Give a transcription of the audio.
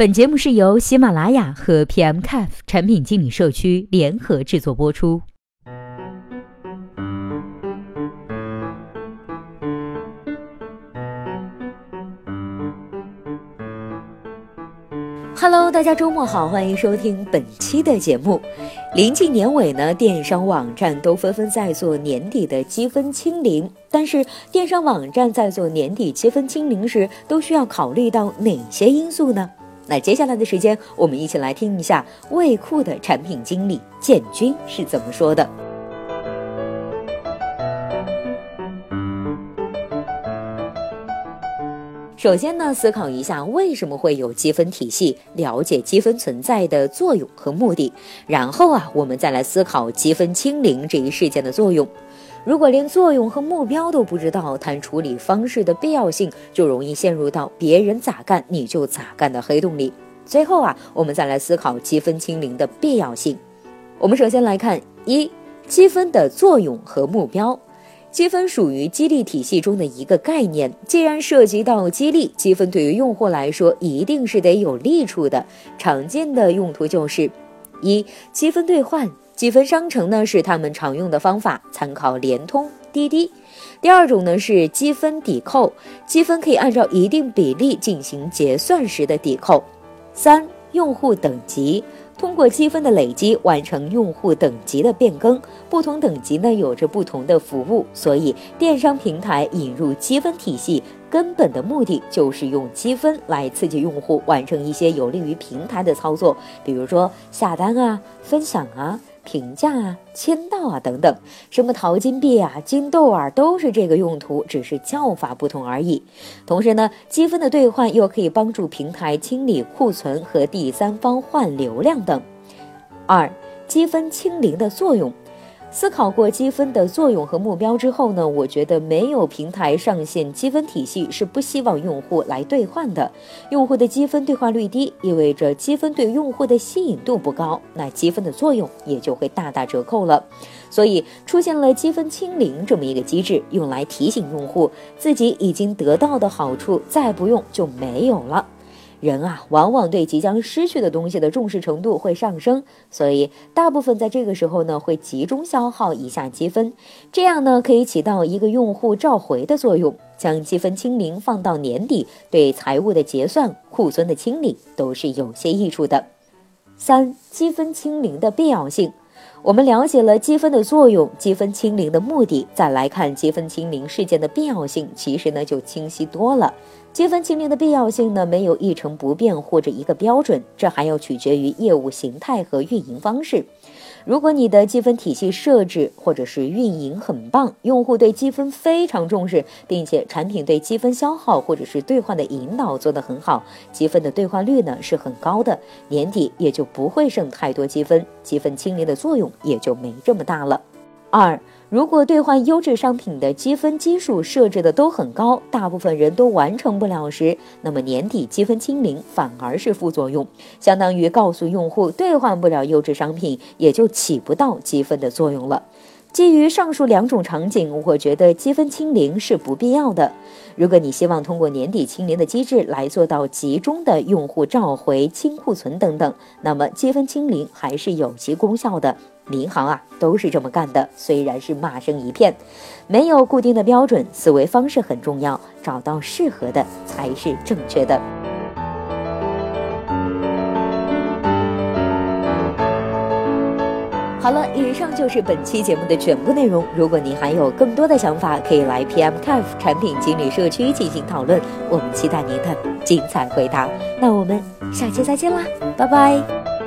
本节目是由喜马拉雅和 PMCAF 产品经理社区联合制作播出。Hello，大家周末好，欢迎收听本期的节目。临近年尾呢，电商网站都纷纷在做年底的积分清零。但是，电商网站在做年底积分清零时，都需要考虑到哪些因素呢？那接下来的时间，我们一起来听一下卫库的产品经理建军是怎么说的。首先呢，思考一下为什么会有积分体系，了解积分存在的作用和目的。然后啊，我们再来思考积分清零这一事件的作用。如果连作用和目标都不知道，谈处理方式的必要性，就容易陷入到别人咋干你就咋干的黑洞里。最后啊，我们再来思考积分清零的必要性。我们首先来看一积分的作用和目标。积分属于激励体系中的一个概念，既然涉及到激励，积分对于用户来说一定是得有利处的。常见的用途就是一积分兑换。积分商城呢是他们常用的方法，参考联通、滴滴。第二种呢是积分抵扣，积分可以按照一定比例进行结算时的抵扣。三、用户等级。通过积分的累积完成用户等级的变更，不同等级呢有着不同的服务，所以电商平台引入积分体系，根本的目的就是用积分来刺激用户完成一些有利于平台的操作，比如说下单啊、分享啊。评价啊、签到啊等等，什么淘金币啊、金豆啊，都是这个用途，只是叫法不同而已。同时呢，积分的兑换又可以帮助平台清理库存和第三方换流量等。二、积分清零的作用。思考过积分的作用和目标之后呢，我觉得没有平台上线积分体系是不希望用户来兑换的。用户的积分兑换率低，意味着积分对用户的吸引度不高，那积分的作用也就会大打折扣了。所以出现了积分清零这么一个机制，用来提醒用户自己已经得到的好处再不用就没有了。人啊，往往对即将失去的东西的重视程度会上升，所以大部分在这个时候呢，会集中消耗一下积分，这样呢，可以起到一个用户召回的作用。将积分清零放到年底，对财务的结算、库存的清理都是有些益处的。三、积分清零的必要性。我们了解了积分的作用，积分清零的目的，再来看积分清零事件的必要性，其实呢就清晰多了。积分清零的必要性呢，没有一成不变或者一个标准，这还要取决于业务形态和运营方式。如果你的积分体系设置或者是运营很棒，用户对积分非常重视，并且产品对积分消耗或者是兑换的引导做得很好，积分的兑换率呢是很高的，年底也就不会剩太多积分，积分清零的作用也就没这么大了。二。如果兑换优质商品的积分基数设置的都很高，大部分人都完成不了时，那么年底积分清零反而是副作用，相当于告诉用户兑换不了优质商品，也就起不到积分的作用了。基于上述两种场景，我觉得积分清零是不必要的。如果你希望通过年底清零的机制来做到集中的用户召回、清库存等等，那么积分清零还是有其功效的。民航啊，都是这么干的，虽然是骂声一片，没有固定的标准，思维方式很重要，找到适合的才是正确的。好了，以上就是本期节目的全部内容。如果您还有更多的想法，可以来 PM Cafe 产品经理社区进行讨论，我们期待您的精彩回答。那我们下期再见啦，拜拜。